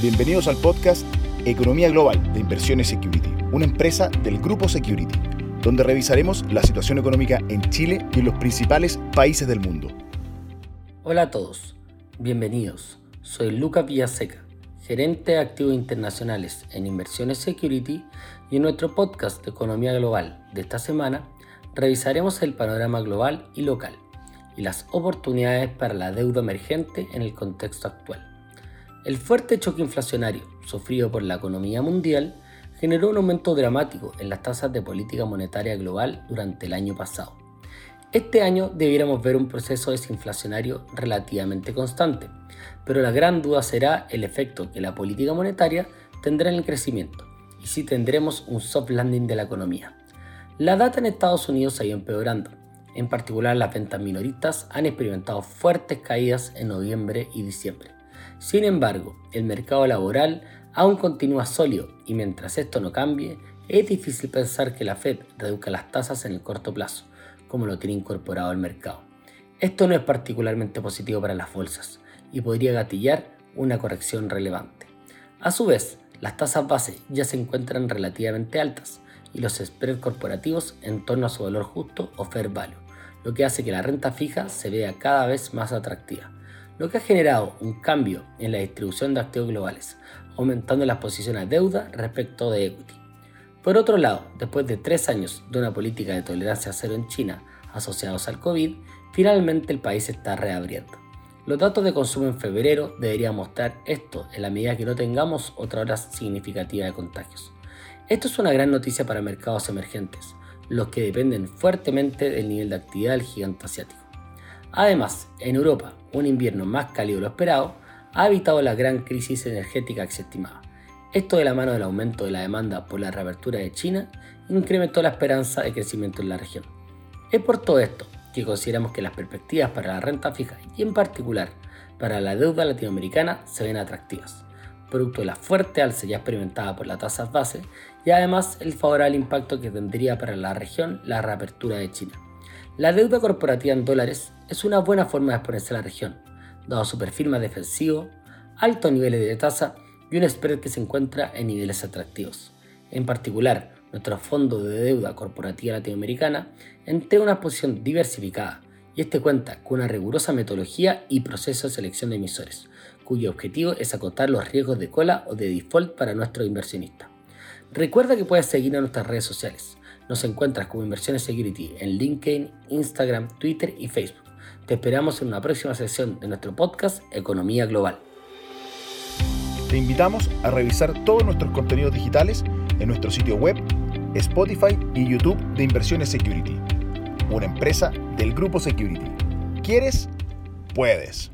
Bienvenidos al podcast Economía Global de Inversiones Security, una empresa del grupo Security, donde revisaremos la situación económica en Chile y en los principales países del mundo. Hola a todos, bienvenidos. Soy Lucas Villaseca, gerente de activos internacionales en Inversiones Security y en nuestro podcast de Economía Global de esta semana revisaremos el panorama global y local y las oportunidades para la deuda emergente en el contexto actual. El fuerte choque inflacionario sufrido por la economía mundial generó un aumento dramático en las tasas de política monetaria global durante el año pasado. Este año debiéramos ver un proceso desinflacionario relativamente constante, pero la gran duda será el efecto que la política monetaria tendrá en el crecimiento y si tendremos un soft landing de la economía. La data en Estados Unidos ha ido empeorando. En particular, las ventas minoristas han experimentado fuertes caídas en noviembre y diciembre. Sin embargo, el mercado laboral aún continúa sólido y mientras esto no cambie, es difícil pensar que la Fed reduzca las tasas en el corto plazo, como lo tiene incorporado el mercado. Esto no es particularmente positivo para las bolsas y podría gatillar una corrección relevante. A su vez, las tasas base ya se encuentran relativamente altas y los spreads corporativos en torno a su valor justo o fair value, lo que hace que la renta fija se vea cada vez más atractiva lo que ha generado un cambio en la distribución de activos globales, aumentando las posiciones de deuda respecto de equity. Por otro lado, después de tres años de una política de tolerancia cero en China asociados al COVID, finalmente el país está reabriendo. Los datos de consumo en febrero deberían mostrar esto en la medida que no tengamos otra hora significativa de contagios. Esto es una gran noticia para mercados emergentes, los que dependen fuertemente del nivel de actividad del gigante asiático. Además, en Europa, un invierno más cálido de lo esperado ha evitado la gran crisis energética que se estimaba. Esto de la mano del aumento de la demanda por la reapertura de China incrementó la esperanza de crecimiento en la región. Es por todo esto que consideramos que las perspectivas para la renta fija y en particular para la deuda latinoamericana se ven atractivas, producto de la fuerte alza ya experimentada por las tasas base y además el favorable impacto que tendría para la región la reapertura de China. La deuda corporativa en dólares es una buena forma de exponerse a la región, dado su perfil más defensivo, altos niveles de tasa y un spread que se encuentra en niveles atractivos. En particular, nuestro fondo de deuda corporativa latinoamericana entrega una posición diversificada y este cuenta con una rigurosa metodología y proceso de selección de emisores, cuyo objetivo es acotar los riesgos de cola o de default para nuestros inversionistas. Recuerda que puedes seguir a nuestras redes sociales. Nos encuentras como Inversiones Security en LinkedIn, Instagram, Twitter y Facebook. Te esperamos en una próxima sesión de nuestro podcast Economía Global. Te invitamos a revisar todos nuestros contenidos digitales en nuestro sitio web, Spotify y YouTube de Inversiones Security, una empresa del grupo Security. ¿Quieres? Puedes.